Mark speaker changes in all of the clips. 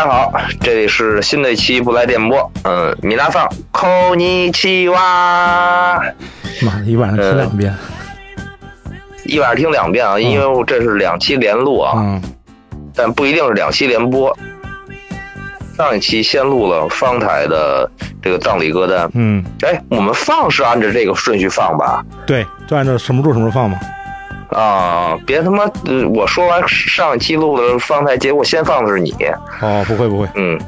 Speaker 1: 嗯，大家好，这里是新的一期不来电波。嗯，米拉桑，扣尼奇哇，
Speaker 2: 妈的，一晚上听两遍。
Speaker 1: 一晚上听两遍啊，因为这是两期连录啊，
Speaker 2: 嗯
Speaker 1: 但不一定是两期连播。上一期先录了方台的这个葬礼歌单，
Speaker 2: 嗯，
Speaker 1: 哎，我们放是按照这个顺序放吧？
Speaker 2: 对，就按照什么住什么时候放嘛。
Speaker 1: 啊，别他妈，呃我说完上一期录的方台，结果先放的是你。
Speaker 2: 哦，不会不会，
Speaker 1: 嗯，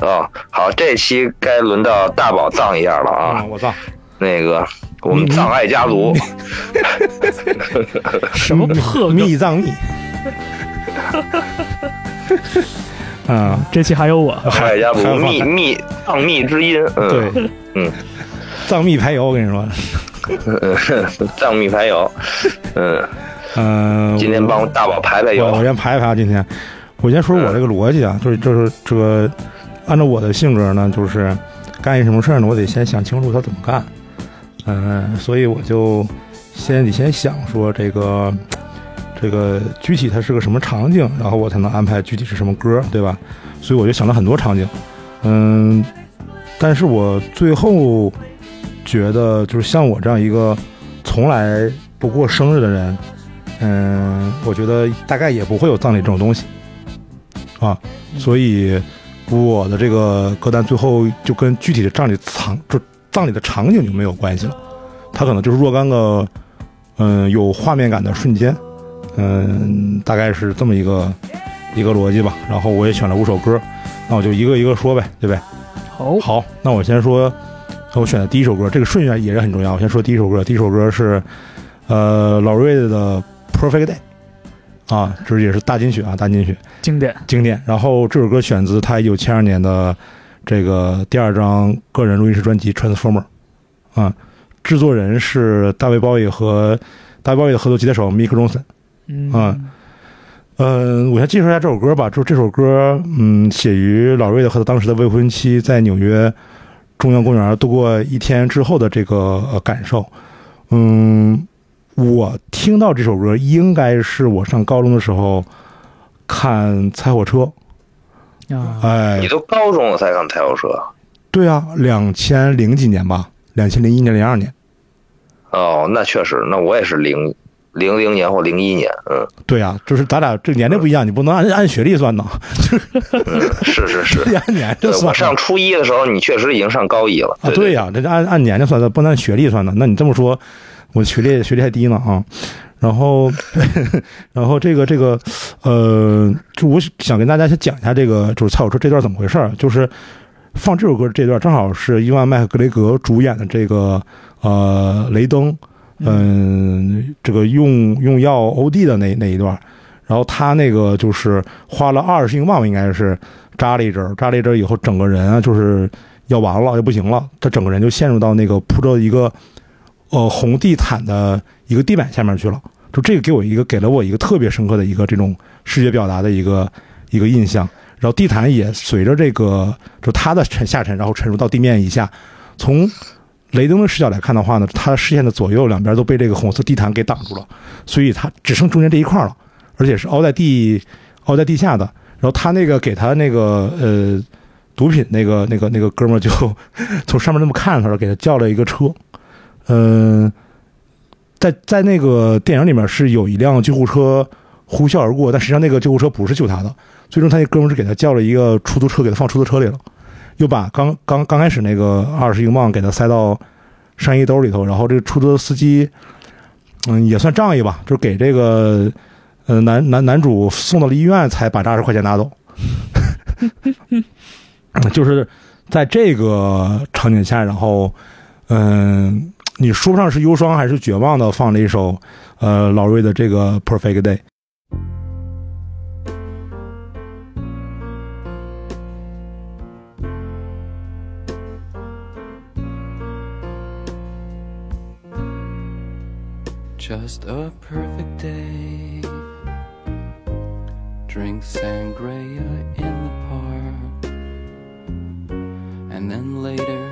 Speaker 1: 啊，好，这期该轮到大宝葬一下了啊。
Speaker 2: 啊，我操，
Speaker 1: 那个我们葬爱家族，
Speaker 3: 什么破？
Speaker 2: 密葬密。啊，
Speaker 3: 这期还有我，
Speaker 1: 葬爱家族
Speaker 2: 还有
Speaker 1: 秘秘 藏密之音，嗯，
Speaker 2: 对，
Speaker 1: 嗯，
Speaker 2: 藏密排油，我跟你说，
Speaker 1: 嗯，藏密排油，嗯，
Speaker 2: 嗯，
Speaker 1: 今天帮大宝排排
Speaker 2: 我我，先排一排啊，今天。我先说说我这个逻辑啊，就是就是这个，按照我的性格呢，就是干一什么事儿呢，我得先想清楚他怎么干，嗯、所以我就先得先想说这个这个具体它是个什么场景，然后我才能安排具体是什么歌，对吧？所以我就想了很多场景，嗯，但是我最后觉得，就是像我这样一个从来不过生日的人，嗯，我觉得大概也不会有葬礼这种东西啊，所以我的这个歌单最后就跟具体的葬礼场就葬礼的场景就没有关系了，它可能就是若干个嗯有画面感的瞬间，嗯，大概是这么一个一个逻辑吧。然后我也选了五首歌，那我就一个一个说呗，对呗？
Speaker 3: 好，
Speaker 2: 好，那我先说，我选的第一首歌，这个顺序也是很重要。我先说第一首歌，第一首歌是呃老瑞的《Perfect Day》啊，这也是大金曲啊，大金曲
Speaker 3: 经典，
Speaker 2: 经典。然后这首歌选自他一九七二年的这个第二张个人录音室专辑《Transformer》啊，制作人是大卫鲍伊和大卫鲍伊的合作吉他手 Mick Ronson。
Speaker 3: 嗯
Speaker 2: 啊嗯，我先介绍一下这首歌吧。就这首歌，嗯，写于老瑞的和他当时的未婚妻在纽约中央公园度过一天之后的这个呃感受。嗯，我听到这首歌应该是我上高中的时候看《猜火车》，
Speaker 3: 啊，
Speaker 2: 哎
Speaker 1: 你，都高中了才看猜火车，
Speaker 2: 对啊，两千零几年吧，两千零一年、零二年，
Speaker 1: 哦，那确实，那我也是零零零年或零一年，嗯，
Speaker 2: 对啊，就是咱俩这年龄不一样，你不能按按学历算呢，
Speaker 1: 嗯是是是。
Speaker 2: 按年
Speaker 1: 对
Speaker 2: 龄算。
Speaker 1: 我上初一的时候，你确实已经上高一了。
Speaker 2: 啊，
Speaker 1: 对
Speaker 2: 对呀、这是按按年龄算的，不能按学历算的。那你这么说，我学历学历还低呢啊。然后，然后这个这个，呃，就我想跟大家先讲一下这个，就是蔡火车这段怎么回事儿。就是放这首歌这段，正好是伊万麦克格雷格主演的这个呃雷登，嗯，这个用用药 OD 的那那一段。然后他那个就是花了二十英镑，应该是扎了一针儿，扎了一针儿以后，整个人啊就是要完了，要不行了，他整个人就陷入到那个铺着一个呃红地毯的一个地板下面去了。就这个给我一个给了我一个特别深刻的一个这种视觉表达的一个一个印象。然后地毯也随着这个就它的沉下沉，然后沉入到地面以下。从雷登的视角来看的话呢，他视线的左右两边都被这个红色地毯给挡住了，所以他只剩中间这一块了，而且是凹在地凹在地下的。然后他那个给他那个呃毒品那个那个那个哥们儿就 从上面那么看着他，给他叫了一个车。嗯、在在那个电影里面是有一辆救护车呼啸而过，但实际上那个救护车不是救他的，最终他那哥们是给他叫了一个出租车，给他放出租车里了，又把刚刚刚开始那个二十英镑给他塞到上衣兜里头，然后这个出租车司机，嗯，也算仗义吧，就是给这个呃男男男主送到了医院，才把这二十块钱拿走。就是在这个场景下，然后，嗯、你说不上是忧伤还是绝望的，放了一首呃老瑞的这个《Perfect Day》。
Speaker 4: Just a perfect day. Drink sangria in the park. And then later,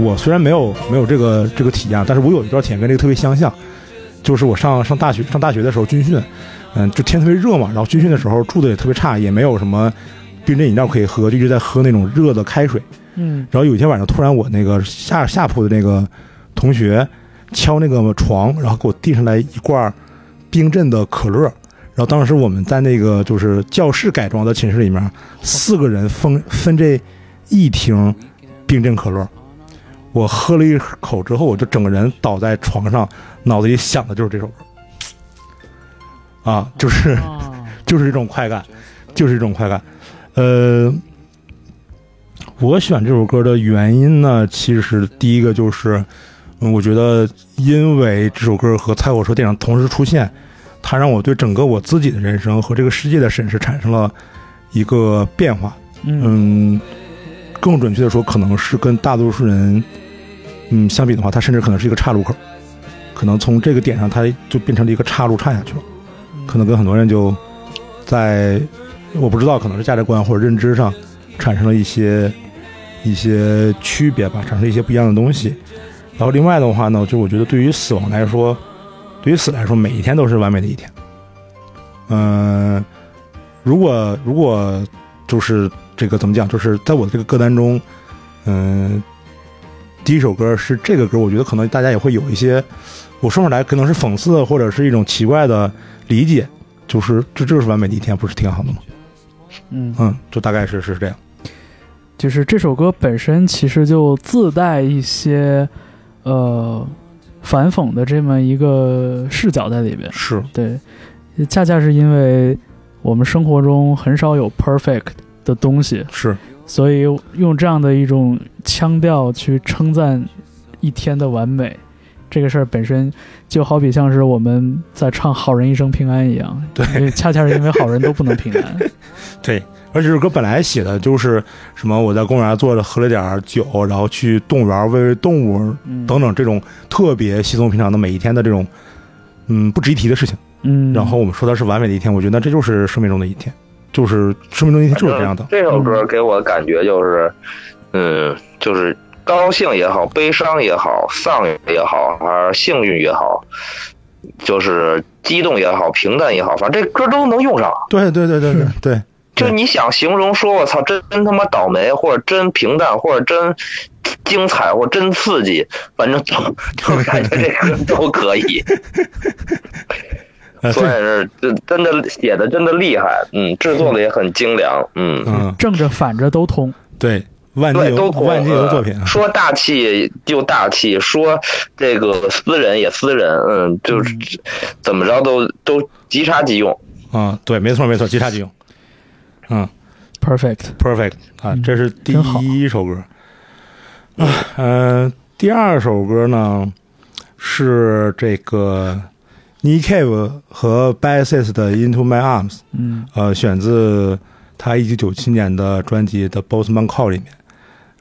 Speaker 2: 我虽然没有没有这个这个体验，但是我有一段体验跟这个特别相像，就是我上上大学上大学的时候军训，嗯，就天特别热嘛，然后军训的时候住的也特别差，也没有什么冰镇饮料可以喝，就一直在喝那种热的开水。
Speaker 3: 嗯
Speaker 2: 然后有一天晚上，突然我那个下下铺的那个同学敲那个床，然后给我递上来一罐冰镇的可乐。然后当时我们在那个就是教室改装的寝室里面，四个人分分这一听冰镇可乐。我喝了一口之后，我就整个人倒在床上，脑子里想的就是这首歌。啊，就是
Speaker 3: 啊，
Speaker 2: 就是这种快感，就是这种快感。呃，我选这首歌的原因呢，其实第一个就是，嗯，我觉得因为这首歌和《菜火车》电影同时出现，它让我对整个我自己的人生和这个世界的审视产生了一个变化。
Speaker 3: 嗯
Speaker 2: 嗯，更准确的说，可能是跟大多数人，嗯，相比的话，它甚至可能是一个岔路口，可能从这个点上，它就变成了一个岔路岔下去了。可能跟很多人就在我不知道，可能是价值观或者认知上产生了一些一些区别吧，产生了一些不一样的东西。然后另外的话呢，就我觉得对于死亡来说，对于死来说，每一天都是完美的一天。嗯、如果如果就是这个怎么讲，就是在我的这个歌单中，嗯、第一首歌是这个歌，我觉得可能大家也会有一些，我说出来可能是讽刺或者是一种奇怪的理解，就是这这就是完美的一天，不是挺好的吗？
Speaker 3: 嗯，
Speaker 2: 嗯，就大概是是这样。
Speaker 3: 就是这首歌本身其实就自带一些呃反讽的这么一个视角在里边。
Speaker 2: 是，
Speaker 3: 对，恰恰是因为我们生活中很少有 perfect 的东西，
Speaker 2: 是，
Speaker 3: 所以用这样的一种腔调去称赞一天的完美，这个事儿本身就好比像是我们在唱“好人一生平安”一样。
Speaker 2: 对
Speaker 3: 因为恰恰是因为好人都不能平安。
Speaker 2: 对。而且这首歌本来写的就是什么，我在公园坐着喝了点儿酒，然后去动物园喂喂动物
Speaker 3: 嗯，
Speaker 2: 等等这种特别稀松平常的每一天的这种，嗯，不值一提的事情。
Speaker 3: 嗯，
Speaker 2: 然后我们说它是完美的一天，我觉得这就是生命中的一天，就是生命中一天就是这样的。
Speaker 1: 这首歌给我的感觉就是，嗯，就是高兴也好，悲伤也好，丧也好，还是幸运也好，就是激动也好，平淡也好，反正这歌都能用上。
Speaker 2: 对对对对对对，
Speaker 1: 就你想形容说，我操，真真他妈倒霉，或者真平淡，或者真精彩，或者真刺激，反正都就感觉这歌都可以。
Speaker 2: 呃，
Speaker 1: 所以，是真真的写的真的厉害，嗯，制作的也很精良，嗯。
Speaker 2: 嗯，
Speaker 3: 正着反着都通。
Speaker 2: 对，万金
Speaker 1: 对，都通
Speaker 2: 万金油作品啊，
Speaker 1: 说大气就大气，说这个私人也私人，嗯，就是怎么着都都即插即用。
Speaker 2: 啊，对，没错没错，即插即用，嗯 Perfect，，perfect 啊，
Speaker 3: 嗯
Speaker 2: 这是第一首歌。啊，嗯，第二首歌呢是这个 Nick Cave 和 Bassist 的 Into My Arms，
Speaker 3: 嗯
Speaker 2: 呃，选自他一九九七年的专辑《The Bossman Call》里面。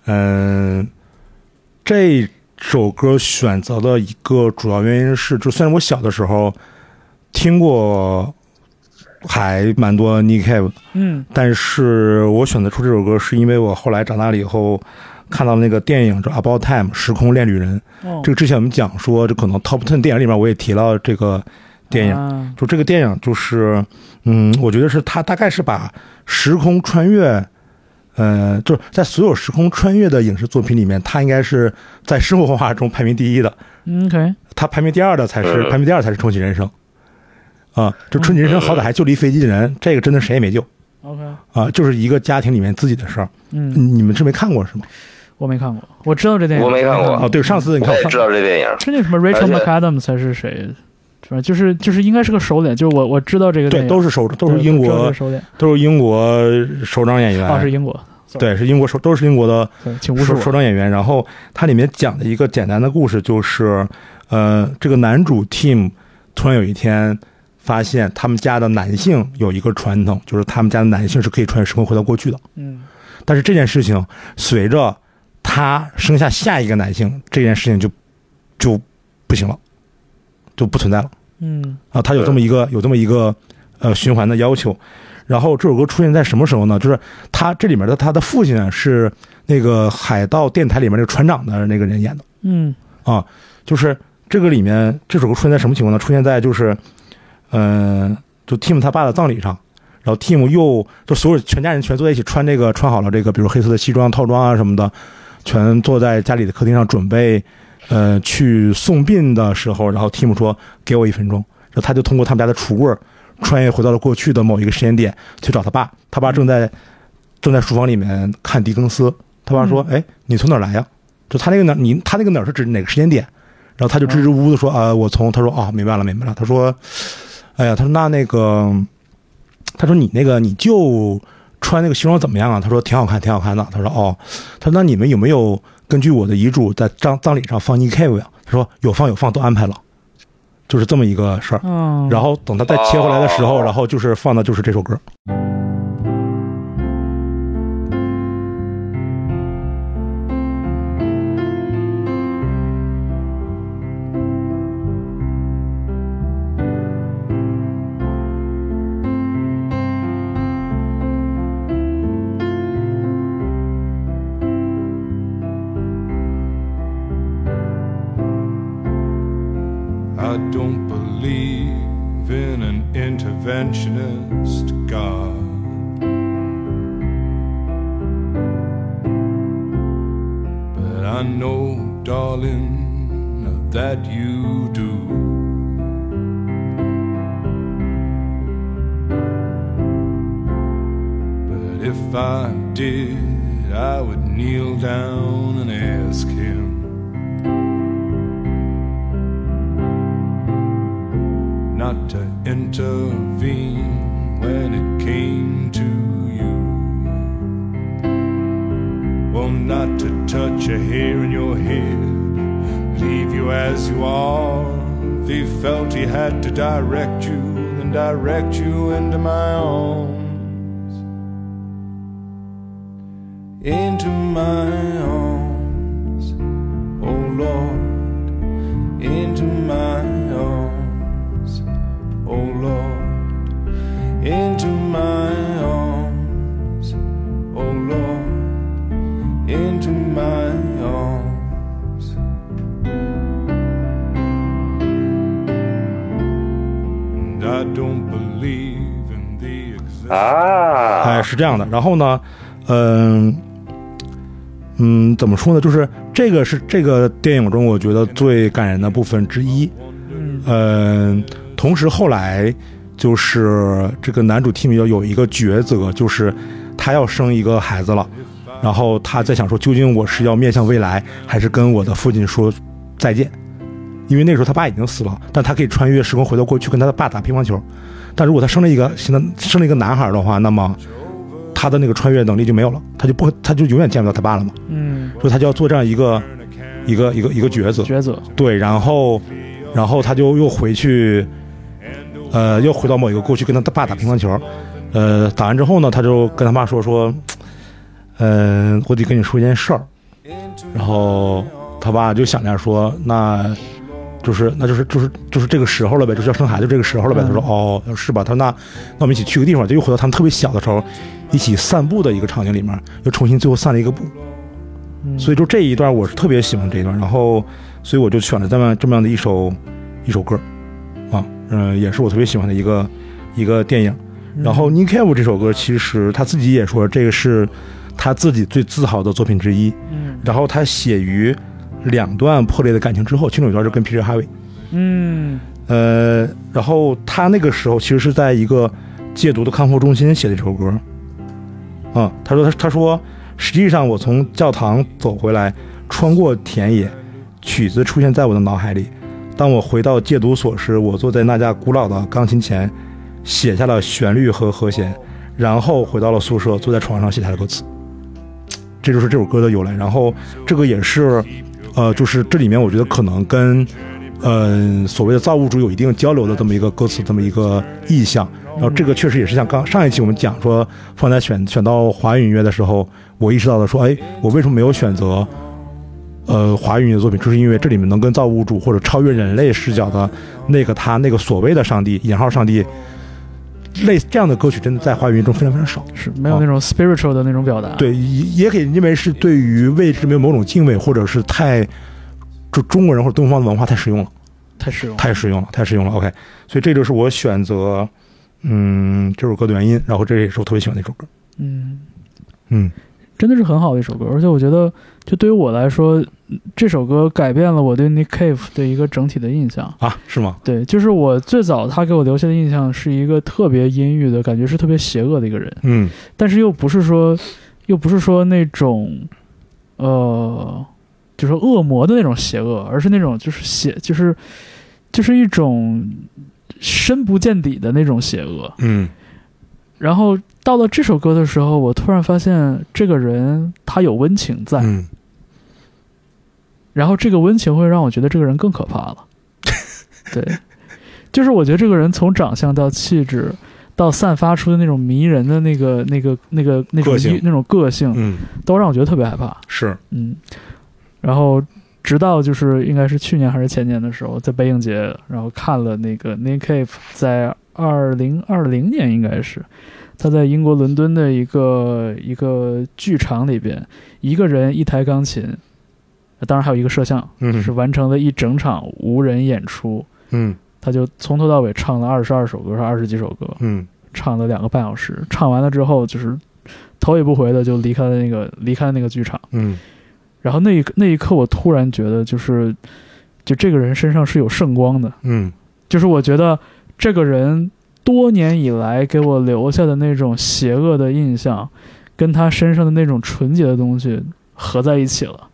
Speaker 2: 嗯，这首歌选择的一个主要原因是，就虽然我小的时候听过还蛮多 Nick Cave，
Speaker 3: 嗯
Speaker 2: 但是我选择出这首歌是因为我后来长大了以后看到那个电影叫《About Time》时空恋旅人。
Speaker 3: 哦，
Speaker 2: 这个之前我们讲说，这可能 Top Ten 电影里面我也提到这个电影。
Speaker 3: 啊
Speaker 2: 就这个电影，就是，嗯，我觉得是它大概是把时空穿越，呃，就是在所有时空穿越的影视作品里面，它应该是在生活化中排名第一的。
Speaker 3: 嗯 OK，
Speaker 2: 它排名第二的才是
Speaker 1: 嗯
Speaker 2: 排名第二才是重启人生，啊，就重启人生好歹还救了一飞机的人，这个真的谁也没救
Speaker 3: OK，
Speaker 2: 啊，就是一个家庭里面自己的事儿。
Speaker 3: 嗯，
Speaker 2: 你们是没看过是吗？
Speaker 3: 我没看过，我知道这电影，
Speaker 1: 我没看过
Speaker 2: 哦，对，上次你看我
Speaker 1: 我知道这电影，
Speaker 3: 是那什么 Rachel McAdams 还是谁？是吧？就是就是应该是个首脸，就是我我知道这个
Speaker 2: 对，都是首都是英国都是英国首长演员，
Speaker 3: 啊，是英国，
Speaker 2: 对，是英国首都是英国的首。首长演员。然后它里面讲的一个简单的故事，就是呃，这个男主 Tim 突然有一天发现他们家的男性有一个传统，就是他们家的男性是可以穿越时空回到过去的。
Speaker 3: 嗯
Speaker 2: 但是这件事情随着他生下下一个男性，这件事情就就不行了，就不存在了。
Speaker 3: 嗯
Speaker 2: 啊，他有这么一个有这么一个呃循环的要求。然后这首歌出现在什么时候呢？就是他这里面的他的父亲啊是那个海盗电台里面那个船长的那个人演的
Speaker 3: 嗯
Speaker 2: 啊，就是这个里面这首歌出现在什么情况呢？出现在就是，嗯、就 Tim 他爸的葬礼上，然后 Tim 又就所有全家人全坐在一起穿这个穿好了这个比如黑色的西装套装啊什么的，全坐在家里的客厅上准备呃去送殡的时候，然后 Tim 说给我一分钟，然后他就通过他们家的橱柜穿越回到了过去的某一个时间点去找他爸，他爸正在正在书房里面看狄更斯，他爸说：“哎，你从哪儿来呀？”就他那个哪，你他那个哪儿是指哪个时间点？然后他就支支吾吾的说：“啊、我从……他说哦、明白了，明白了。”他说：“哎呀，他说那那个，他说你那个你舅穿那个西装怎么样啊？”他说：“挺好看，挺好看的。”他说：“哦，他说那你们有没有根据我的遗嘱在葬葬礼上放 Nick Cave 呀？”他说：“有放有放，都安排了。”就是这么一个事儿。
Speaker 3: 嗯，
Speaker 2: 然后等他再切回来的时候，
Speaker 1: 哦
Speaker 2: 然后就是放的就是这首歌。
Speaker 5: Lord, into my arms oh Lord, into my arms, oh Lord, into my arms. And I don't believe in the existence.
Speaker 1: 啊，
Speaker 2: 哎，是这样的。然后呢，嗯、 嗯，怎么说呢？就是这个是这个电影中我觉得最感人的部分之一。
Speaker 3: 嗯，
Speaker 2: 同时后来就是这个男主 Tim 要有一个抉择，就是他要生一个孩子了，然后他在想说，究竟我是要面向未来，还是跟我的父亲说再见？因为那时候他爸已经死了，但他可以穿越时空回到过去跟他的爸打乒乓球。但如果他生了一个现在生了一个男孩的话，那么他的那个穿越能力就没有了，他就不他就永远见不到他爸了嘛。
Speaker 3: 嗯，
Speaker 2: 所以他就要做这样一个一个一个一个抉择。
Speaker 3: 抉择，
Speaker 2: 对，然后，然后他就又回去，呃，又回到某一个过去跟他爸打乒乓球，呃，打完之后呢，他就跟他爸说说，嗯、我得跟你说一件事儿，然后他爸就想着说，那就是那就是就是就是这个时候了呗，就是要生孩子这个时候了呗。他说哦，是吧？他说那那我们一起去个地方，就又回到他们特别小的时候一起散步的一个场景里面，又重新最后散了一个步。
Speaker 3: 嗯
Speaker 2: 所以就这一段我是特别喜欢这一段，然后所以我就选了这么这么样的一首一首歌，啊，嗯、也是我特别喜欢的一个一个电影。然后 Nick Cave 这首歌其实他自己也说这个是他自己最自豪的作品之一。
Speaker 3: 嗯
Speaker 2: 然后他写于两段破裂的感情之后，其中有一段是跟 Peter Harvey，
Speaker 3: 嗯
Speaker 2: 呃，然后他那个时候其实是在一个戒毒的康复中心写的这首歌。啊、他说他他说，实际上我从教堂走回来，穿过田野，曲子出现在我的脑海里。当我回到戒毒所时，我坐在那架古老的钢琴前，写下了旋律和和弦，然后回到了宿舍，坐在床上写下了歌词。这就是这首歌的由来。然后这个也是，呃，就是这里面我觉得可能跟，嗯、所谓的造物主有一定交流的这么一个歌词，这么一个意象。然后这个确实也是像刚上一期我们讲说，放在选选到华语音乐的时候，我意识到的说，哎，我为什么没有选择？呃，华语音乐作品，就是因为这里面能跟造物主或者超越人类视角的那个他那个所谓的上帝（引号上帝）类似这样的歌曲，真的在华语音乐中非常非常少。
Speaker 3: 是没有那种 spiritual 的那种表达。，
Speaker 2: 对，也也可以认为是对于未知没有某种敬畏，或者是太就中国人或者东方的文化太实用了，
Speaker 3: 太实用了。
Speaker 2: 太实用了，太实用了。OK，所以这就是我选择嗯这首歌的原因，然后这也是我特别喜欢的一首歌。
Speaker 3: 嗯，
Speaker 2: 嗯
Speaker 3: 真的是很好的一首歌，而且我觉得，就对于我来说，嗯这首歌改变了我对 Nick Cave 的一个整体的印象。
Speaker 2: 啊，是吗？
Speaker 3: 对，就是我最早他给我留下的印象是一个特别阴郁的感觉，是特别邪恶的一个人，
Speaker 2: 嗯
Speaker 3: 但是又不是说，又不是说那种，呃，就是恶魔的那种邪恶，而是那种就是邪，就是就是一种深不见底的那种邪恶。
Speaker 2: 嗯。
Speaker 3: 然后到了这首歌的时候，我突然发现这个人他有温情在，
Speaker 2: 嗯。
Speaker 3: 然后这个温情会让我觉得这个人更可怕了。对，就是我觉得这个人从长相到气质，到散发出的那种迷人的那个、那个、那个、那种
Speaker 2: 个
Speaker 3: 那种个性，
Speaker 2: 嗯，
Speaker 3: 都让我觉得特别害怕。
Speaker 2: 是。
Speaker 3: 嗯，然后直到就是应该是去年还是前年的时候，在北影节，然后看了那个 Nick Cave 在二零二零年应该是他在英国伦敦的一个一个剧场里边，一个人一台钢琴，当然还有一个摄像，
Speaker 2: 嗯
Speaker 3: 是完成了一整场无人演出。
Speaker 2: 嗯
Speaker 3: 他就从头到尾唱了二十二首歌，是二十几首歌，
Speaker 2: 嗯
Speaker 3: 唱了两个半小时。唱完了之后，就是头也不回的就离开了那个离开了那个剧场。
Speaker 2: 嗯
Speaker 3: 然后那一刻那一刻，我突然觉得，就是就这个人身上是有圣光的，
Speaker 2: 嗯
Speaker 3: 就是我觉得这个人多年以来给我留下的那种邪恶的印象，跟他身上的那种纯洁的东西合在一起了。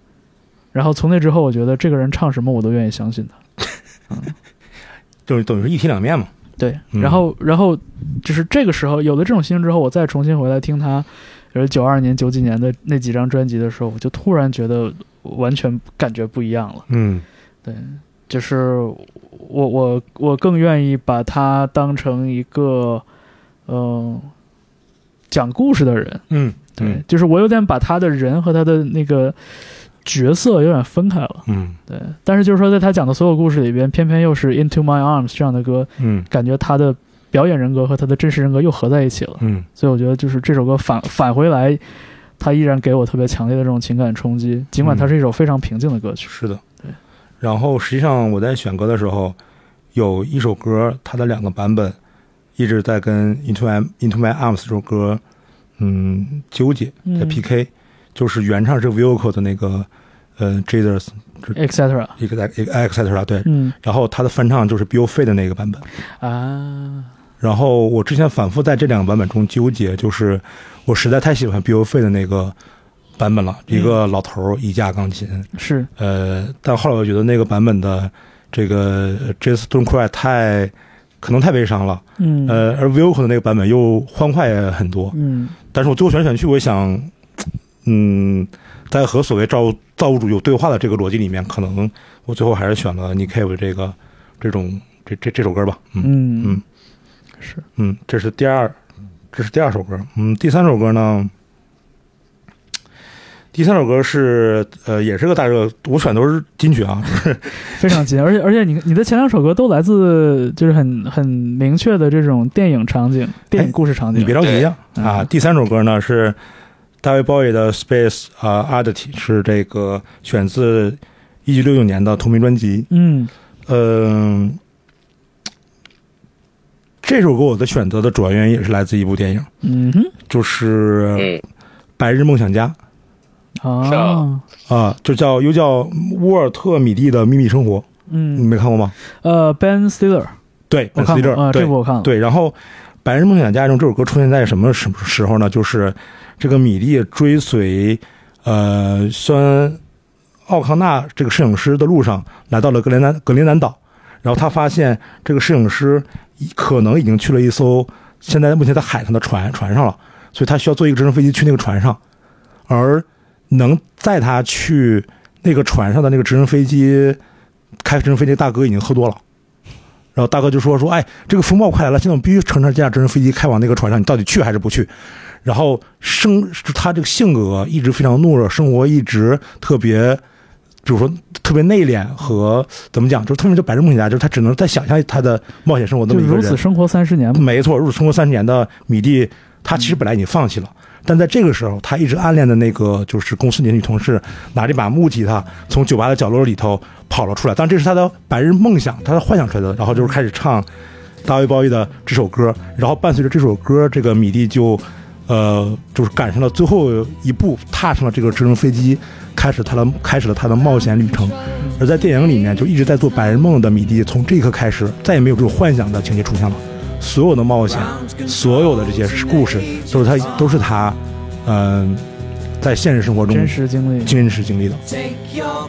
Speaker 3: 然后从那之后，我觉得这个人唱什么我都愿意相信他。
Speaker 2: 嗯就是等于是一体两面嘛。
Speaker 3: 对，
Speaker 2: 嗯
Speaker 3: 然后然后就是这个时候有了这种心情之后，我再重新回来听他，比如九二年、九几年的那几张专辑的时候，我就突然觉得完全感觉不一样了。
Speaker 2: 嗯
Speaker 3: 对，就是我我我更愿意把他当成一个，嗯、讲故事的人。
Speaker 2: 嗯
Speaker 3: 对，就是我有点把他的人和他的那个角色有点分开了。
Speaker 2: 嗯
Speaker 3: 对，但是就是说，在他讲的所有故事里边，偏偏又是《Into My Arms》这样的歌，
Speaker 2: 嗯
Speaker 3: 感觉他的表演人格和他的真实人格又合在一起了。
Speaker 2: 嗯
Speaker 3: 所以我觉得，就是这首歌返返回来，他依然给我特别强烈的这种情感冲击，尽管它是一首非常平静的歌曲。
Speaker 2: 是的。
Speaker 3: 对。
Speaker 2: 然后实际上我在选歌的时候，有一首歌它的两个版本一直在跟《Into My Into My Arms》这首歌嗯纠结在
Speaker 3: 嗯
Speaker 2: PK，、就是原唱是 Vocal 的那个呃 Jesus
Speaker 3: etc。
Speaker 2: etc 对，
Speaker 3: 嗯
Speaker 2: 然后他的翻唱就是 Bill Fay 的那个版本。
Speaker 3: 啊，
Speaker 2: 然后我之前反复在这两个版本中纠结，就是我实在太喜欢 Bill Fay 的那个版本了，一个老头儿一架钢琴，
Speaker 3: 是。
Speaker 2: 呃，但后来我觉得那个版本的这个 Just Don't Cry 太可能太悲伤了，
Speaker 3: 嗯。
Speaker 2: 呃，而 Wilco 的那个版本又欢快很多，
Speaker 3: 嗯。
Speaker 2: 但是我最后选来选去，我想，嗯，在和所谓造造物主有对话的这个逻辑里面，可能我最后还是选了 Nick Cave 这个这种这这这首歌吧，嗯
Speaker 3: 嗯。
Speaker 2: 嗯
Speaker 3: 是
Speaker 2: 嗯，这是第二，这是第二首歌，嗯，第三首歌呢？第三首歌是呃，也是个大热，我选都是金曲啊，
Speaker 3: 非常金，而且而且你你的前两首歌都来自就是很很明确的这种电影场景、电影故事场景。
Speaker 2: 你别着急啊啊！
Speaker 3: 嗯
Speaker 2: 第三首歌呢是 David Bowie 的 Space 啊、Oddity，是这个选自一九六九年的同名专辑。
Speaker 3: 嗯
Speaker 2: 嗯、这首歌我的选择的主要原因也是来自一部电影，
Speaker 3: 嗯哼
Speaker 2: 就是
Speaker 1: 嗯，《
Speaker 2: 白日梦想家》
Speaker 1: 是
Speaker 3: 啊
Speaker 2: 就叫又叫沃尔特米蒂的秘密生活，嗯你
Speaker 3: 嗯
Speaker 2: 没看过吗？
Speaker 3: 呃 Ben Stiller
Speaker 2: 对，
Speaker 3: 我看
Speaker 2: Ben
Speaker 3: 过
Speaker 2: Stiller，
Speaker 3: 啊，
Speaker 2: 对
Speaker 3: 这部我看了。
Speaker 2: 对，然后《白日梦想家》中这首歌出现在什么什么时候呢？就是这个米莉追随呃肖恩奥康纳这个摄影师的路上，来到了格陵兰格陵兰岛，然后他发现这个摄影师可能已经去了一艘现在目前在海上的船船上了，所以他需要坐一个直升飞机去那个船上，而能载他去那个船上的那个直升飞机，开直升飞机大哥已经喝多了。然后大哥就说说，哎，这个风暴快来了，现在我们必须乘上这架直升飞机开往那个船上，你到底去还是不去？然后生他这个性格一直非常懦弱，生活一直特别，比如说特别内敛和怎么讲，就是特别就白日梦想家，就是他只能在想象他的冒险生活这
Speaker 3: 就
Speaker 2: 么一个人。
Speaker 3: 如此生活三十年。
Speaker 2: 没错，如此生活三十年的米蒂，他其实本来已经放弃了，但在这个时候，他一直暗恋的那个就是公司里的女同事，拿着一把木吉他从酒吧的角落里头跑了出来。但这是他的白日梦想，他的幻想出来的。然后就是开始唱大卫鲍伊的这首歌，然后伴随着这首歌，这个米蒂就呃就是赶上了最后一步，踏上了这个直升飞机，开始他的开始了他的冒险旅程。而在电影里面，就一直在做白日梦的米蒂，从这一刻开始，再也没有这种幻想的情节出现了。所有的冒险，所有的这些故事，都是他，都是他，嗯、在现实生活中
Speaker 3: 真实经历，
Speaker 2: 真实经历的。
Speaker 6: Take your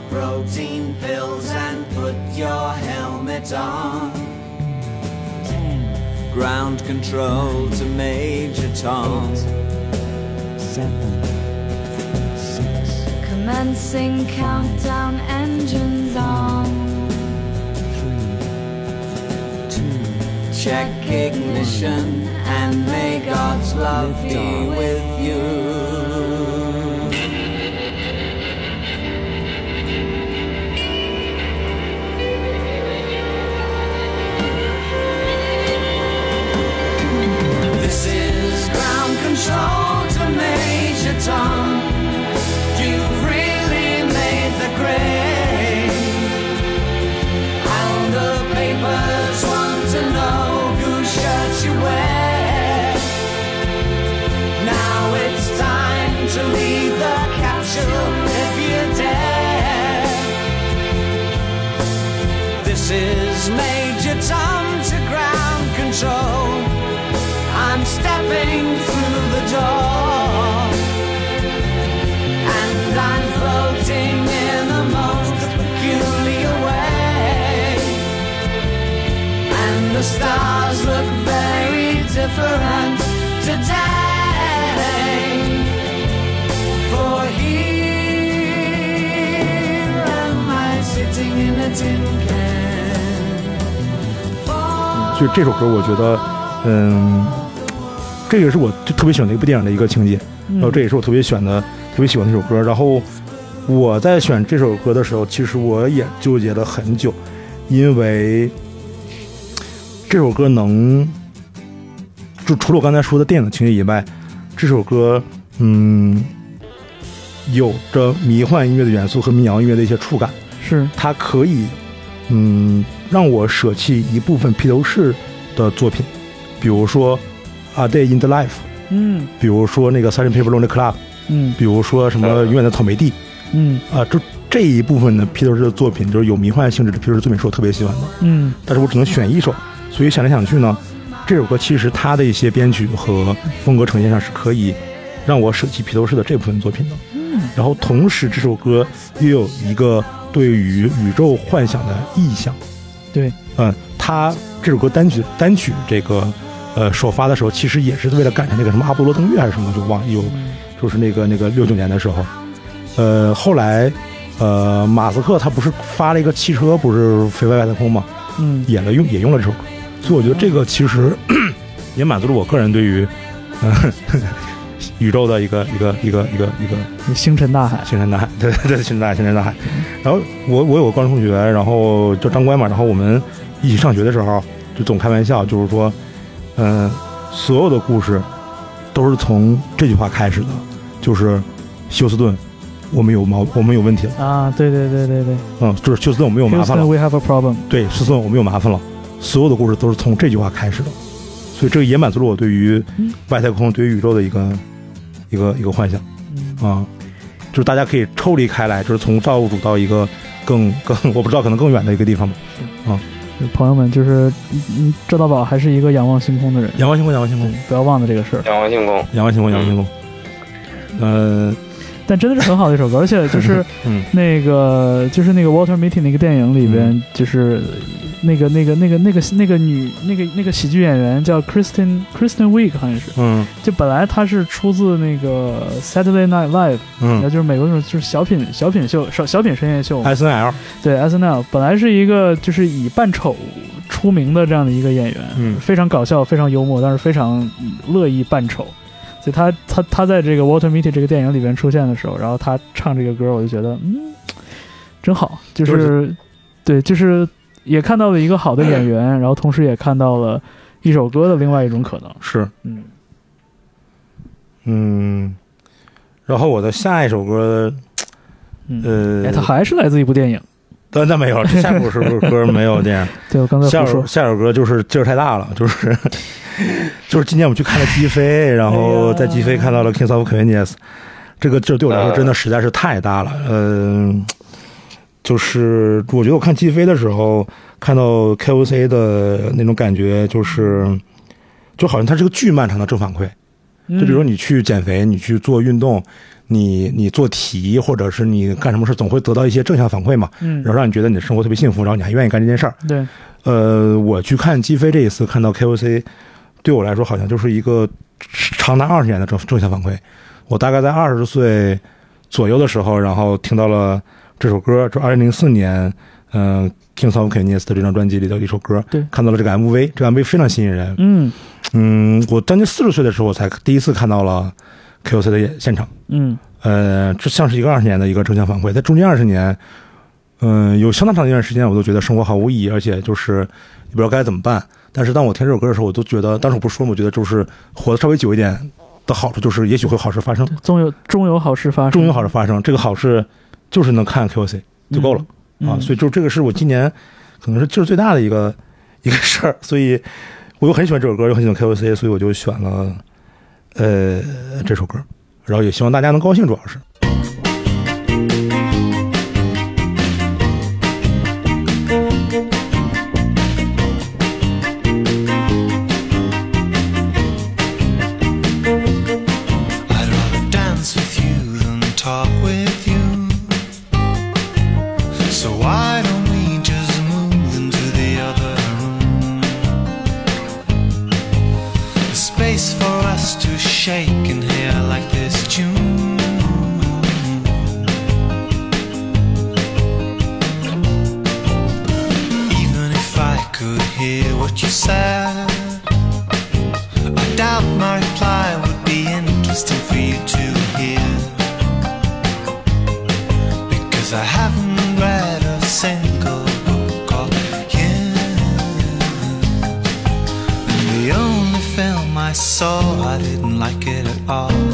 Speaker 6: Ground control to Major Tom.
Speaker 7: Commencing countdown engines on. Three, two.
Speaker 6: Check ignition and may God's love be with you. time different today. For here am I sitting in a tin can.
Speaker 2: 就这首歌，我觉得，嗯，这也是我就特别喜欢的一部电影的一个情节，然后这也是我特别选的、特别喜欢的一首歌。然后我在选这首歌的时候，其实我也纠结了很久，因为这首歌能，就除了我刚才说的电影情节以外，这首歌，嗯，有着迷幻音乐的元素和民谣音乐的一些触感。
Speaker 3: 是
Speaker 2: 它可以，嗯，让我舍弃一部分披头士的作品，比如说《A Day in the Life》，
Speaker 3: 嗯
Speaker 2: 比如说那个《Sgt. Pepper Lonely Club》，
Speaker 3: 嗯
Speaker 2: 比如说什么《永远的草莓地》
Speaker 3: 嗯
Speaker 2: 啊，就这一部分的披头士的作品，就是有迷幻性质的披头士作品，是我特别喜欢的。
Speaker 3: 嗯
Speaker 2: 但是我只能选一首，所以想来想去呢，这首歌其实它的一些编曲和风格呈现上是可以让我舍弃披头士的这部分作品的。
Speaker 3: 嗯
Speaker 2: 然后同时这首歌又有一个对于宇宙幻想的意象。
Speaker 3: 对，
Speaker 2: 嗯，它这首歌单曲单曲这个呃首发的时候，其实也是为了赶上那个什么阿波罗登月还是什么，就忘有就是那个那个六九年的时候，呃，后来呃马斯克他不是发了一个汽车不是飞外太空吗？
Speaker 3: 嗯
Speaker 2: 也了用也用了这首歌，所以我觉得这个其实也满足了我个人对于嗯、呃、宇宙的一个一个一个一个一个
Speaker 3: 星辰大海，
Speaker 2: 星辰大海，对对对，星辰大海，星辰大海。然后我我有个高中同学，然后叫张乖嘛，然后我们一起上学的时候就总开玩笑，就是说，嗯、所有的故事都是从这句话开始的，就是休斯顿，我们有毛，我们有问题了，
Speaker 3: 啊，对对对对对
Speaker 2: 嗯，就是休斯顿我们有麻烦了
Speaker 3: ，we have a problem。
Speaker 2: 对，休斯顿我们有麻烦了，所有的故事都是从这句话开始的，所以这个也满足了我对于
Speaker 3: 嗯。
Speaker 2: 外太空、对于宇宙的一个一个一个幻想。
Speaker 3: 嗯。
Speaker 2: 啊，就是大家可以抽离开来，就是从造物主到一个更 更我不知道可能更远的一个地方吧。啊。
Speaker 3: 朋友们，就是嗯，赵大宝还是一个仰望星空的人，
Speaker 2: 仰望星空，仰望星空，，
Speaker 3: 不要忘了这个事儿。
Speaker 1: 仰望星空，
Speaker 2: 仰望星空，仰望星空。嗯
Speaker 3: 但真的是很好的一首歌，而且 就是
Speaker 2: 嗯。
Speaker 3: 那个就是那个 Water Meeting 那个电影里边，就是那个那个那个那个那个女那个那个喜剧演员叫 Kristen Kristen Wiig 好像是，
Speaker 2: 嗯。
Speaker 3: 就本来她是出自那个 Saturday Night Live，然后
Speaker 2: 嗯
Speaker 3: 就是美国那种就是小品小品秀小小品深夜秀
Speaker 2: ，，S N L，
Speaker 3: 对 SNL 本来是一个就是以扮丑出名的这样的一个演员，
Speaker 2: 嗯。
Speaker 3: 非常搞笑，非常幽默，但是非常乐意扮丑。所以他他他在这个 Walter Mitty 这个电影里边出现的时候，然后他唱这个歌，我就觉得嗯，真好，就是、
Speaker 2: 就是
Speaker 3: 对，就是也看到了一个好的演员，然后同时也看到了一首歌的另外一种可能。
Speaker 2: 是，
Speaker 3: 嗯，
Speaker 2: 嗯，然后我的下一首歌，
Speaker 3: 嗯，
Speaker 2: 呃
Speaker 3: 哎，，它还是来自一部电影。
Speaker 2: 但那没有，这下首是歌没有电影。
Speaker 3: 对我刚才
Speaker 2: 下首
Speaker 3: 胡说，
Speaker 2: 下首歌就是劲儿太大了，就是 就是今年我们去看了鸡飞，然后在鸡飞看到了 Kings of Convenience，这个劲儿对我来说真的实在是太大了。嗯、就是我觉得我看鸡飞的时候，看到 KOC 的那种感觉，就是就好像它是个巨漫长的正反馈。就比如说你去减肥，你去做运动，你你做题，或者是你干什么事，总会得到一些正向反馈嘛，
Speaker 3: 嗯，
Speaker 2: 然后让你觉得你的生活特别幸福，然后你还愿意干这件事儿。
Speaker 3: 对，
Speaker 2: 呃，我去看击飞这一次，看到 KOC，对我来说好像就是一个长达二十年的正正向反馈。我大概在二十岁左右的时候，然后听到了这首歌，就二零零四年，嗯、Kings of Convenience 的这张专辑里的一首歌，
Speaker 3: 对
Speaker 2: 看到了这个 MV，这个 MV 非常吸引人。
Speaker 3: 嗯
Speaker 2: 嗯，我将近四十岁的时候，我才第一次看到了 KOC 的演现场。
Speaker 3: 嗯
Speaker 2: 呃，这像是一个二十年的一个正向反馈，在中间二十年，嗯、有相当长一段时间，我都觉得生活毫无意义，而且就是也不知道该怎么办。但是当我听这首歌的时候，我都觉得，当时我不是说嘛？我觉得就是活得稍微久一点的好处，就是也许会好事发生，
Speaker 3: 终 有终有好事发生，
Speaker 2: 终有好事发生。这个好事就是能看 KOC 就够了、
Speaker 3: 嗯
Speaker 2: 啊！所以就这个是我今年可能是劲儿最大的一个一个事儿，所以我又很喜欢这首歌，又很喜欢 KOC，所以我就选了呃这首歌，然后也希望大家能高兴，主要是。
Speaker 8: Space to shake and hear like this tune. Even if I could hear what you said. Saw, I didn't like it at all.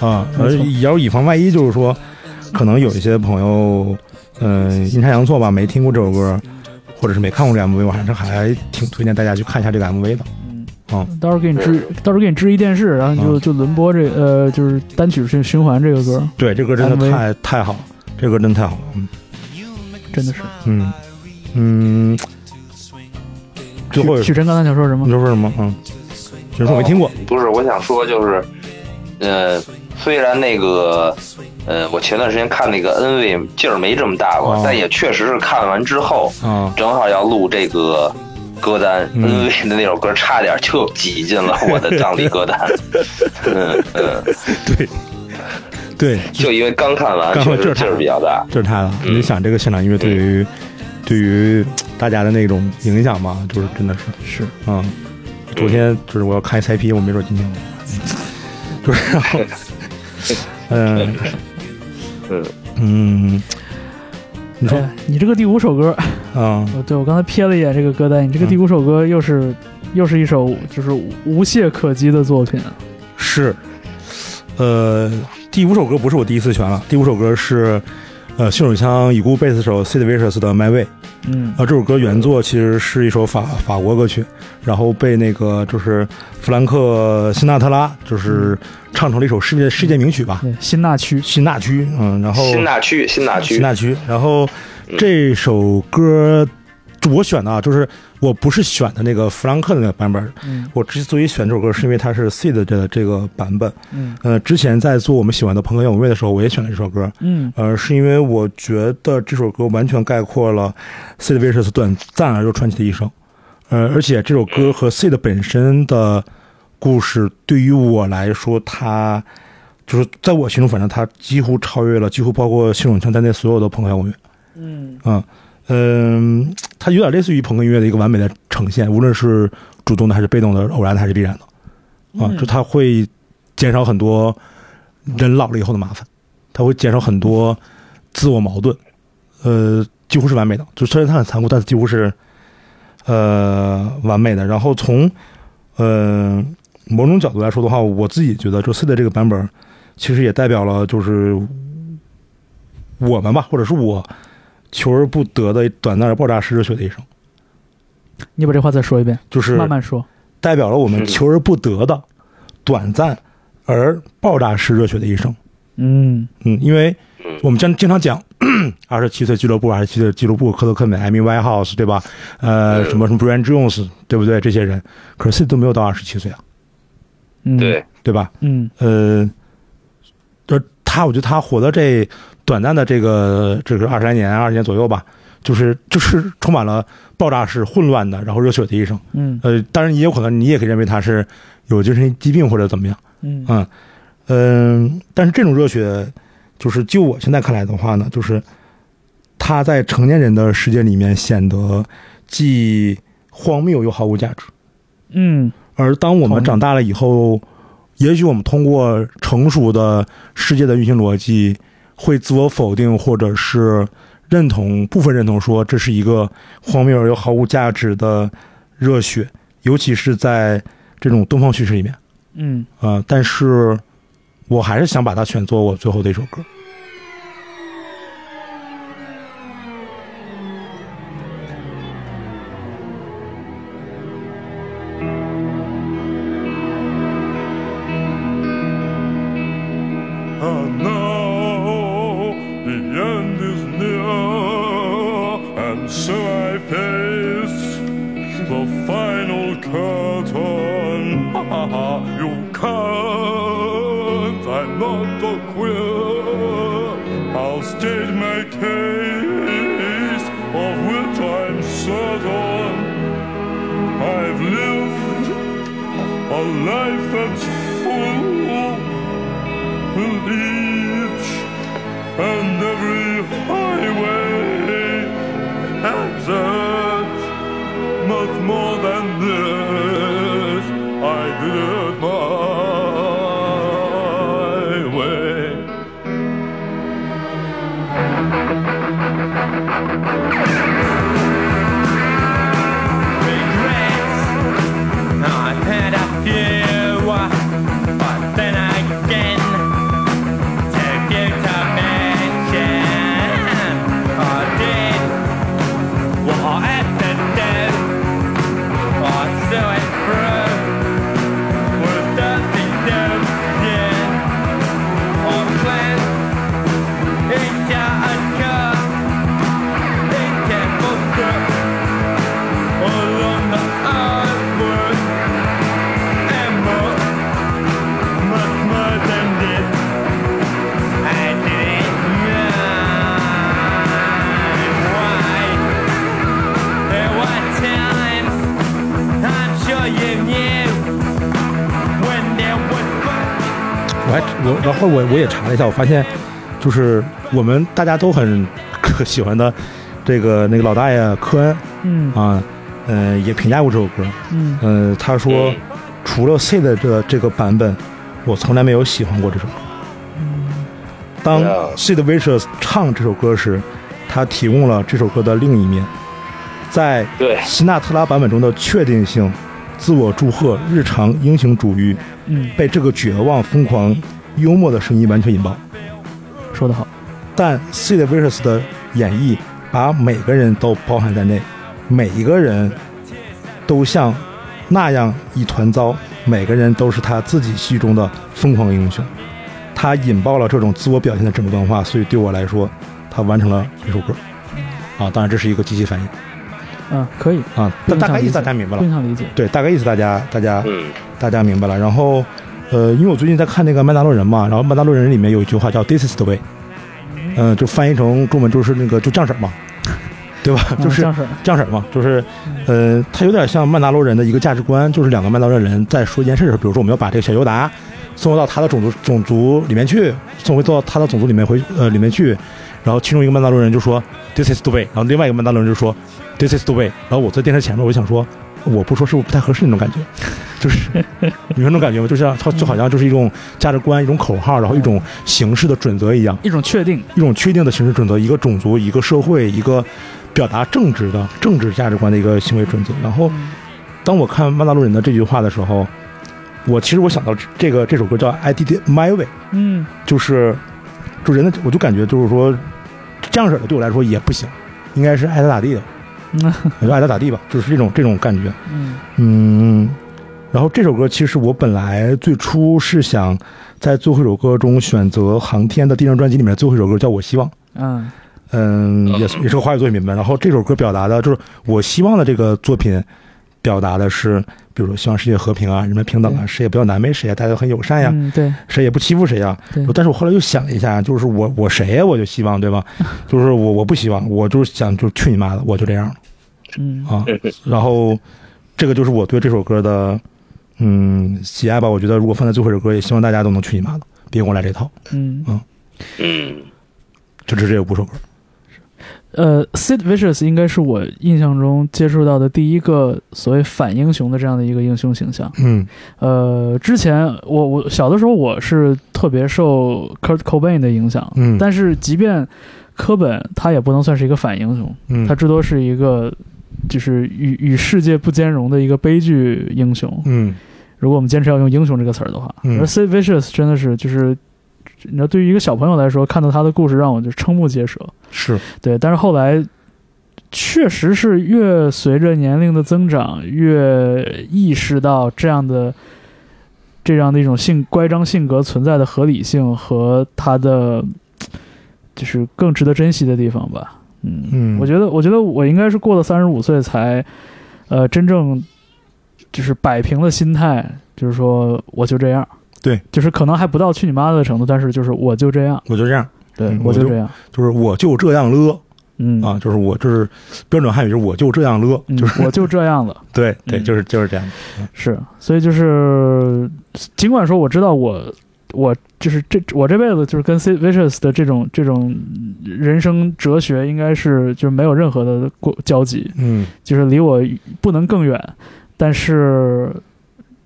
Speaker 2: 啊，而也要以防万一，就是说，可能有一些朋友，嗯、阴差阳错吧，没听过这首歌，或者是没看过这 MV，我还是还挺推荐大家去看一下这个 MV 的。
Speaker 3: 嗯，
Speaker 2: 哦
Speaker 3: 到时候给你支，到时候给你支一电视，然后你就
Speaker 2: 嗯
Speaker 3: 就轮播这呃，就是单曲循循环这个歌，
Speaker 2: 对，这歌真的太太好了，这歌真太好了，嗯
Speaker 3: 真的是。
Speaker 2: 嗯嗯。最后
Speaker 3: 许许晨刚才想说什么
Speaker 2: 你？说说什么？嗯，许晨说我没听过，
Speaker 1: 不是，我想说就是，呃，虽然那个，呃，我前段时间看那个 NV 劲儿没这么大过，
Speaker 2: 哦
Speaker 1: 但也确实是看完之后，
Speaker 2: 啊
Speaker 1: 正好要录这个歌单、
Speaker 2: 嗯
Speaker 1: NV 的那首歌，差点就挤进了我的葬礼歌单。嗯嗯，
Speaker 2: 对对，
Speaker 1: 就因为刚看完，
Speaker 2: 刚
Speaker 1: 实劲儿比较大。
Speaker 2: 这是他的。
Speaker 1: 嗯
Speaker 2: 你想这个现场音乐对于对于大家的那种影响嘛，就是真的是
Speaker 3: 是
Speaker 2: 嗯、昨天就是我要开 CP，我没准今天 我就是然后 嗯。
Speaker 1: 嗯。
Speaker 2: 嗯，你说。
Speaker 3: 哎你这个第五首歌，
Speaker 2: 啊。
Speaker 3: 呃对我刚才瞥了一眼这个歌单，你这个第五首歌又是又是一首就是无懈可击的作品。啊。
Speaker 2: 是。呃，第五首歌不是我第一次选了，第五首歌是呃信手枪已故贝斯手 Sid Vicious 的《My Way》。
Speaker 3: 嗯。
Speaker 2: 啊，这首歌原作其实是一首法法国歌曲，然后被那个就是弗兰克辛纳特拉就是唱成了一首世界世界名曲吧，
Speaker 3: 对，辛纳区，
Speaker 2: 辛纳区，嗯，然后
Speaker 1: 辛纳区，辛纳区。
Speaker 2: 辛，纳区，然后这首歌我选的啊，就是我不是选的那个弗兰克的那个版本，
Speaker 3: 嗯
Speaker 2: 我之所以选这首歌，是因为它是 C 的这这个版本。
Speaker 3: 嗯
Speaker 2: 呃，之前在做我们喜欢的朋克摇滚乐的时候，我也选了这首歌。
Speaker 3: 嗯
Speaker 2: 呃，是因为我觉得这首歌完全概括了 Sid Vicious 短暂而又传奇的一生。呃，而且这首歌和 Sid 本身的故事，对于我来说，它就是在我心中，反正它几乎超越了，几乎包括系统枪在内所有的朋克摇滚乐。
Speaker 3: 嗯
Speaker 2: 啊，嗯，它有点类似于朋克音乐的一个完美的呈现，无论是主动的还是被动的、偶然的还是必然的，啊，
Speaker 3: 嗯
Speaker 2: 就它会减少很多人老了以后的麻烦，它会减少很多自我矛盾，呃，几乎是完美的。就虽然它很残酷，但是几乎是呃完美的。然后从呃某种角度来说的话，我自己觉得，就 C 的这个版本，其实也代表了就是我们吧，或者是我求而不得的短暂而爆炸式热血的一生，
Speaker 3: 你把这话再说一遍，
Speaker 2: 就是
Speaker 3: 慢慢说。
Speaker 2: 代表了我们
Speaker 1: 嗯
Speaker 2: 求而不得的短暂而爆炸式热血的一生。
Speaker 3: 嗯
Speaker 2: 嗯，因为我们经经常讲 二十七岁俱乐部、二十七岁俱乐部、科特·克美、艾米· House，，对吧？呃，
Speaker 1: 嗯
Speaker 2: 什么什么 Brian Jones，对不对？这些人，可是都没有到二十七岁啊，
Speaker 3: 嗯，
Speaker 1: 对，
Speaker 2: 对吧？
Speaker 3: 嗯
Speaker 2: 呃，就他，我觉得他活的这短暂的这个这个二十来年、二十年左右吧，就是就是充满了爆炸式、混乱的，然后热血的一生。
Speaker 3: 嗯
Speaker 2: 呃，当然也有可能你也可以认为他是有精神疾病或者怎么样。
Speaker 3: 嗯
Speaker 2: 嗯嗯，但是这种热血，就是就我现在看来的话呢，就是他在成年人的世界里面显得既荒谬又毫无价值。
Speaker 3: 嗯
Speaker 2: 而当我们长大了以后，也许我们通过成熟的世界的运行逻辑，会自我否定，或者是认同部分认同说这是一个荒谬而又毫无价值的热血，尤其是在这种东方叙事里面。
Speaker 3: 嗯
Speaker 2: 呃，但是我还是想把它选作我最后的一首歌。后我我也查了一下，我发现就是我们大家都很 可喜欢的这个那个老大爷科恩
Speaker 3: 嗯
Speaker 2: 啊，呃，也评价过这首歌。
Speaker 3: 嗯
Speaker 2: 呃，他说
Speaker 1: 嗯
Speaker 2: 除了 C 的这个这个版本，我从来没有喜欢过这首歌。当. Sid Vicious 唱这首歌时，他提供了这首歌的另一面，在
Speaker 1: 对
Speaker 2: 希纳特拉版本中的确定性、自我祝贺、日常英雄主义，
Speaker 3: 嗯
Speaker 2: 被这个绝望、疯狂幽默的声音完全引爆。
Speaker 3: 说得好，
Speaker 2: 但 Sid Vicious 的演绎把每个人都包含在内，每一个人都像那样一团糟，每个人都是他自己戏中的疯狂英雄。他引爆了这种自我表现的整个文化，所以对我来说，他完成了一首歌。啊，当然这是一个机器反应
Speaker 3: 嗯，可以，
Speaker 2: 啊，但大概意思大家明白了
Speaker 3: 非。常理解。
Speaker 2: 对，大概意思大家大家
Speaker 1: 嗯
Speaker 2: 大家明白了。然后，呃，因为我最近在看那个《曼达洛人》嘛，然后《曼达洛人》里面有一句话叫 “This is the way”，嗯、就翻译成中文就是那个就酱婶儿嘛，对吧？就是
Speaker 3: 嗯酱婶儿
Speaker 2: 酱婶嘛，就是，呃，它有点像曼达洛人的一个价值观，就是两个曼达洛人在说一件事的时候，比如说我们要把这个小尤达送回到他的种族种族里面去，送回到他的种族里面回呃里面去，然后其中一个曼达洛人就说 “This is the way”，然后另外一个曼达洛人就说 “This is the way”，然后我在电视前面我就想说，我不说是不是不太合适那种感觉，就是你说那种感觉吗？就像它就好像就是一种价值观、一种口号，然后一种形式的准则一样。
Speaker 3: 一种确定，
Speaker 2: 一种确定的形式准则，一个种族、一个社会、一个表达政治的政治价值观的一个行为准则。然后，当我看曼达洛人的这句话的时候，我其实我想到这个这首歌叫《I Did My Way》，
Speaker 3: 嗯
Speaker 2: 就是就人的，我就感觉就是说这样式的对我来说也不行，应该是爱咋咋地的，就爱咋咋地吧，就是这种这种感觉。
Speaker 3: 嗯
Speaker 2: 嗯，然后这首歌其实我本来最初是想在最后一首歌中选择航天的第一张专辑里面的最后一首歌叫《我希望》。
Speaker 3: 嗯
Speaker 2: 嗯，也是也是个华语作品吧。然后这首歌表达的就是我希望的这个作品，表达的是，比如说希望世界和平啊，人们平等啊，谁也不要难为谁啊，大家都很友善呀，
Speaker 3: 嗯，对
Speaker 2: 谁也不欺负谁啊。
Speaker 3: 对，
Speaker 2: 但是我后来又想了一下，就是我我谁呀，我就希望对吧？就是我我不希望，我就是想就是去你妈的，我就这样
Speaker 3: 嗯
Speaker 2: 啊。然后这个就是我对这首歌的嗯喜爱吧。我觉得如果放在最后一首歌，也希望大家都能去你妈的，别跟我来这套。
Speaker 3: 嗯
Speaker 1: 嗯嗯
Speaker 2: 就是这五首歌。
Speaker 3: 呃，Sid Vicious 应该是我印象中接触到的第一个所谓反英雄的这样的一个英雄形象。
Speaker 2: 嗯
Speaker 3: 呃，之前我我小的时候我是特别受 Kurt Cobain 的影响，
Speaker 2: 嗯
Speaker 3: 但是即便科本他也不能算是一个反英雄，
Speaker 2: 嗯
Speaker 3: 他至多是一个就是与与世界不兼容的一个悲剧英雄。
Speaker 2: 嗯
Speaker 3: 如果我们坚持要用英雄这个词儿的话，
Speaker 2: 嗯
Speaker 3: 而 Sid Vicious 真的是就是，你知道，对于一个小朋友来说，看到他的故事让我就瞠目结舌。
Speaker 2: 是
Speaker 3: 对，但是后来确实是越随着年龄的增长，越意识到这样的这样的一种性乖张性格存在的合理性和他的就是更值得珍惜的地方吧。嗯，
Speaker 2: 嗯
Speaker 3: 我觉得，我觉得我应该是过了三十五岁才，呃，真正就是摆平了心态，就是说我就这样。
Speaker 2: 对，
Speaker 3: 就是可能还不到去你妈的程度，但是就是我就这样，
Speaker 2: 我就这样。
Speaker 3: 对、
Speaker 2: 嗯我就
Speaker 3: 这样。
Speaker 2: 就是我就这样了
Speaker 3: 嗯
Speaker 2: 啊，就是我就是标准汉语，就是我就这样了，
Speaker 3: 嗯
Speaker 2: 就是
Speaker 3: 我就这样了。
Speaker 2: 对对，
Speaker 3: 嗯
Speaker 2: 就是就是这样。
Speaker 3: 是，所以就是，尽管说我知道我我就是这我这辈子就是跟 Vicious 的这种这种人生哲学应该是就是没有任何的过交集，
Speaker 2: 嗯
Speaker 3: 就是离我不能更远。但是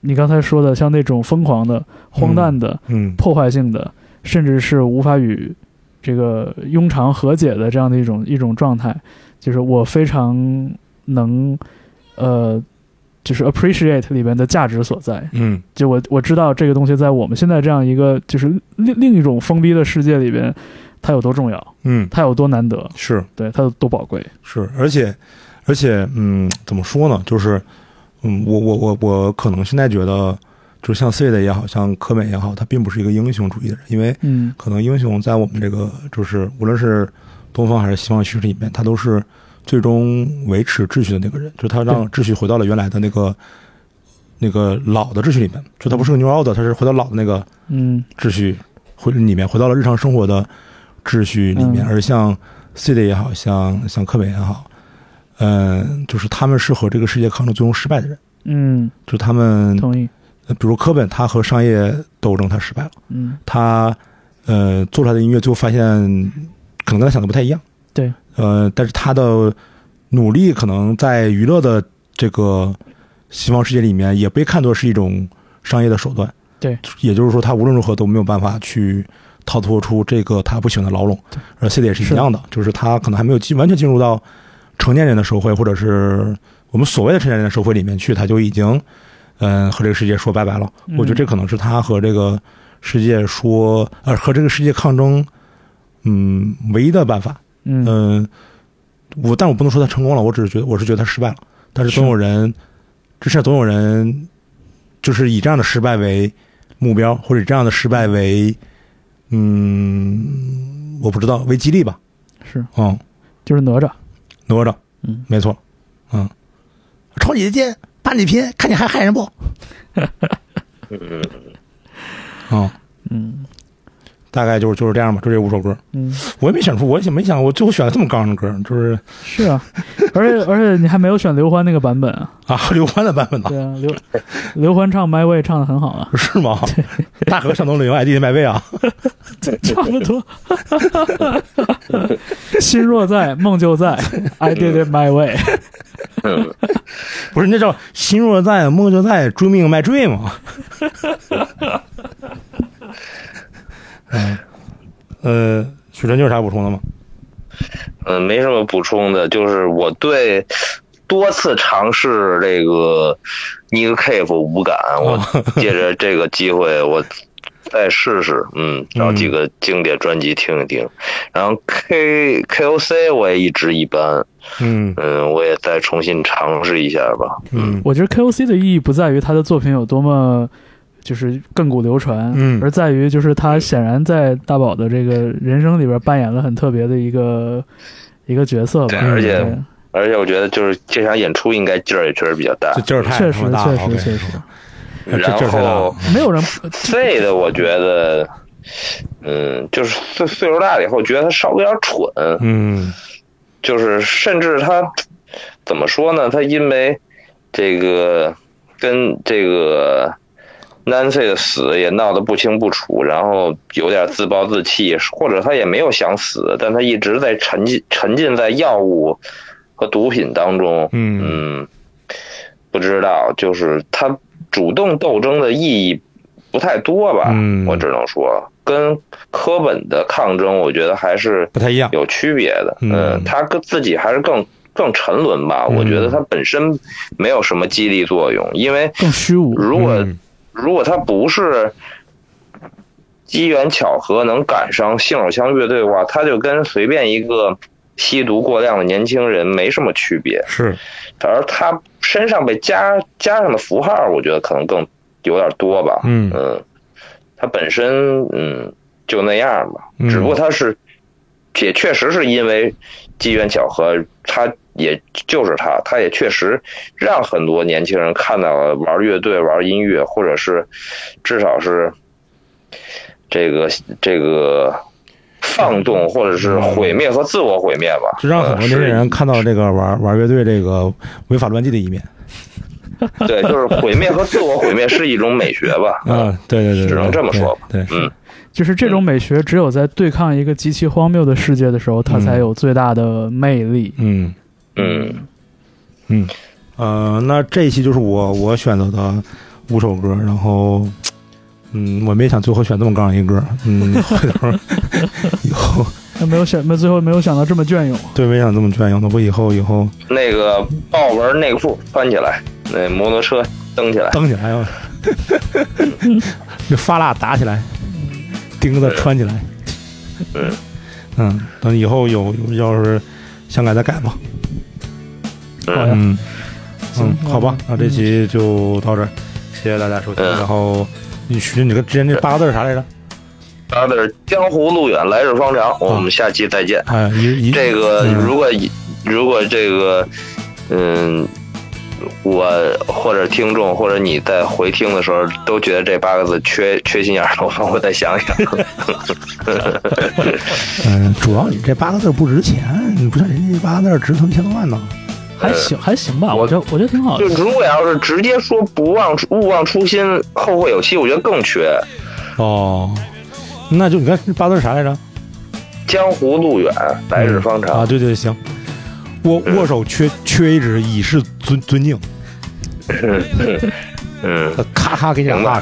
Speaker 3: 你刚才说的像那种疯狂的、荒诞的、
Speaker 2: 嗯
Speaker 3: 破坏性的，甚至是无法与这个庸常和解的这样的一种一种状态，就是我非常能呃，就是 appreciate 里边的价值所在。
Speaker 2: 嗯
Speaker 3: 就我我知道这个东西在我们现在这样一个就是另另一种封闭的世界里边，它有多重要，
Speaker 2: 嗯，
Speaker 3: 它有多难得，
Speaker 2: 是
Speaker 3: 对它有多宝贵。
Speaker 2: 是，而且而且嗯，怎么说呢？就是嗯，我我我我可能现在觉得，就像 C 的也好像科美也好，他并不是一个英雄主义的人，因为
Speaker 3: 嗯。
Speaker 2: 可能英雄在我们这个就是无论是东方还是西方叙事里面，他都是最终维持秩序的那个人，就是他让秩序回到了原来的那个那个老的秩序里面，就他不是个 new order，他是回到老的那个
Speaker 3: 嗯。
Speaker 2: 秩序回里面，回到了日常生活的秩序里面。
Speaker 3: 嗯。
Speaker 2: 而像 C 的也好像像科美也好，嗯、就是他们是和这个世界抗争最终失败的人，
Speaker 3: 嗯，
Speaker 2: 就他们，
Speaker 3: 同意。
Speaker 2: 呃比如科本，他和商业斗争他失败了。
Speaker 3: 嗯
Speaker 2: 他呃做出来的音乐，最后发现可能跟他想的不太一样。
Speaker 3: 对，
Speaker 2: 呃，但是他的努力可能在娱乐的这个西方世界里面，也被看作是一种商业的手段。
Speaker 3: 对，
Speaker 2: 也就是说，他无论如何都没有办法去逃脱出这个他不喜欢的牢笼。而 C 的也是一样的，就是他可能还没有进完全进入到成年人的社会，或者是我们所谓的成年人的社会里面去，他就已经嗯、和这个世界说拜拜了。
Speaker 3: 嗯。
Speaker 2: 我觉得这可能是他和这个世界说，呃，和这个世界抗争，嗯，唯一的办法，
Speaker 3: 嗯。
Speaker 2: 嗯，我但我不能说他成功了，我只是觉得我是觉得他失败了。但是总有人，之前总有人，就是以这样的失败为目标，或者以这样的失败为，嗯，我不知道为激励吧。
Speaker 3: 是。
Speaker 2: 嗯，
Speaker 3: 就是哪吒，
Speaker 2: 哪吒，
Speaker 3: 嗯，
Speaker 2: 没错，嗯，抽你的剑，把你皮，看你还害人不？
Speaker 1: 嗯，
Speaker 2: 嗯，
Speaker 3: 嗯
Speaker 2: 大概就是就是这样吧，就这五首歌。
Speaker 3: 嗯，
Speaker 2: 我也没选出，我也没想，我最后选了这么刚的歌，就是
Speaker 3: 是啊，而且而且你还没有选刘欢那个版本啊，
Speaker 2: 啊，刘欢的版本呢，
Speaker 3: 对啊，刘刘欢唱《My Way》唱的很好啊，
Speaker 2: 是吗？大河向东流，爱弟弟麦位啊，
Speaker 3: 差不多。心若在，梦就在，I did it my way。
Speaker 2: 不是那叫心若在，梦就在，dreaming my dream 嘛。嗯，呃，许晨，你有啥补充的吗？
Speaker 1: 嗯，没什么补充的，就是我对多次尝试这个 Nick Cave 无感，我借着这个机会，我再试试，嗯，找几个经典专辑听一听。然后 K KOC 我也一直一般，
Speaker 2: 嗯
Speaker 1: 嗯，我也再重新尝试一下吧。
Speaker 2: 嗯
Speaker 3: 我觉得 KOC 的意义不在于他的作品有多么就是亘古流传，
Speaker 2: 嗯
Speaker 3: 而在于就是他显然在大宝的这个人生里边扮演了很特别的一个一个角色吧。
Speaker 1: 对而且而且我觉得就是这场演出应该劲儿也确实比较大。
Speaker 2: 劲儿太
Speaker 3: 确实
Speaker 2: 他妈大了
Speaker 3: 确实确实，
Speaker 2: 这
Speaker 1: 然后。
Speaker 3: 没有人
Speaker 1: 废的我觉得，嗯，就是岁岁数大了以后，觉得他稍微有点蠢，
Speaker 2: 嗯
Speaker 1: 就是甚至他怎么说呢？他因为这个跟这个 Nancy 的死也闹得不清不楚，然后有点自暴自弃，或者他也没有想死，但他一直在沉浸沉浸在药物和毒品当中。
Speaker 2: 嗯
Speaker 1: 嗯，不知道，就是他主动斗争的意义不太多吧？
Speaker 2: 嗯
Speaker 1: 我只能说，跟科本的抗争，我觉得还是
Speaker 2: 不太一样。
Speaker 1: 有区别的。
Speaker 2: 嗯
Speaker 1: 他跟自己还是更更沉沦吧。
Speaker 2: 嗯
Speaker 1: 我觉得他本身没有什么激励作用，因为
Speaker 3: 更虚无。
Speaker 1: 如果、
Speaker 2: 嗯
Speaker 1: 如果他不是机缘巧合能赶上信手枪乐队的话，他就跟随便一个吸毒过量的年轻人没什么区别。
Speaker 2: 是，
Speaker 1: 而他身上被加加上的符号，我觉得可能更有点多吧。
Speaker 2: 嗯
Speaker 1: 他本身嗯就那样吧，
Speaker 2: 嗯
Speaker 1: 只不过他是也确实是因为机缘巧合，他也就是他，他也确实让很多年轻人看到了玩乐队、玩音乐，或者是至少是这个这个放纵，或者是毁灭和自我毁灭吧。
Speaker 2: 就让很多
Speaker 1: 呃
Speaker 2: 年轻人看到这个玩玩乐队这个违法乱纪的一面。
Speaker 1: 对，就是毁灭和自我毁灭是一种美学吧。
Speaker 2: 啊，对对对，
Speaker 1: 只能这么说吧
Speaker 2: 对，对
Speaker 1: 嗯，
Speaker 3: 就是这种美学，只有在对抗一个极其荒谬的世界的时候，它才有最大的魅力。
Speaker 2: 嗯
Speaker 1: 嗯
Speaker 2: 嗯，呃，那这一期就是我我选择的五首歌，然后，嗯，我没想最后选这么刚一个，嗯，回头以后。
Speaker 3: 那没有想，没最后没有想到这么隽永。
Speaker 2: 对没想这么隽永那不以后以后。
Speaker 1: 那个豹纹内裤穿起来，那摩托车蹬起来。
Speaker 2: 蹬起来啊，就发蜡打起来，钉子穿起来，
Speaker 1: 嗯。
Speaker 2: 嗯，等以后有有要是想改再改吧，
Speaker 3: 好呀，
Speaker 2: 嗯嗯，好吧，
Speaker 3: 嗯
Speaker 2: 那这期就到这儿，谢谢大家收听，
Speaker 1: 嗯。
Speaker 2: 然后你学，你个之前那八个字是啥来着？
Speaker 1: 八个字江湖路远，来日方长。我们下期再见。
Speaker 2: 哎，一一
Speaker 1: 这个
Speaker 2: 嗯
Speaker 1: 如果如果这个嗯，我或者听众或者你在回听的时候都觉得这八个字缺缺心眼儿的话，我再想想。
Speaker 2: 嗯，主要你这八个字不值钱，你不像人家这八个字值他妈千多万呢。
Speaker 3: 还行还行吧，
Speaker 1: 我
Speaker 3: 我觉得我觉得挺好的。
Speaker 1: 就如果要是直接说不忘勿忘初心，后会有期，我觉得更缺。
Speaker 2: 哦，那就你看这八字啥来着？
Speaker 1: 江湖路远，来日方长。
Speaker 2: 啊，对对，行。握握手缺缺一指，以示尊尊敬。
Speaker 1: 嗯，
Speaker 2: 咔咔给你俩
Speaker 1: 行吧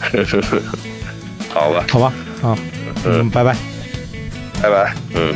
Speaker 2: 踏实啊，
Speaker 1: 好吧，
Speaker 2: 好吧啊，嗯，拜拜。
Speaker 1: 拜拜。嗯。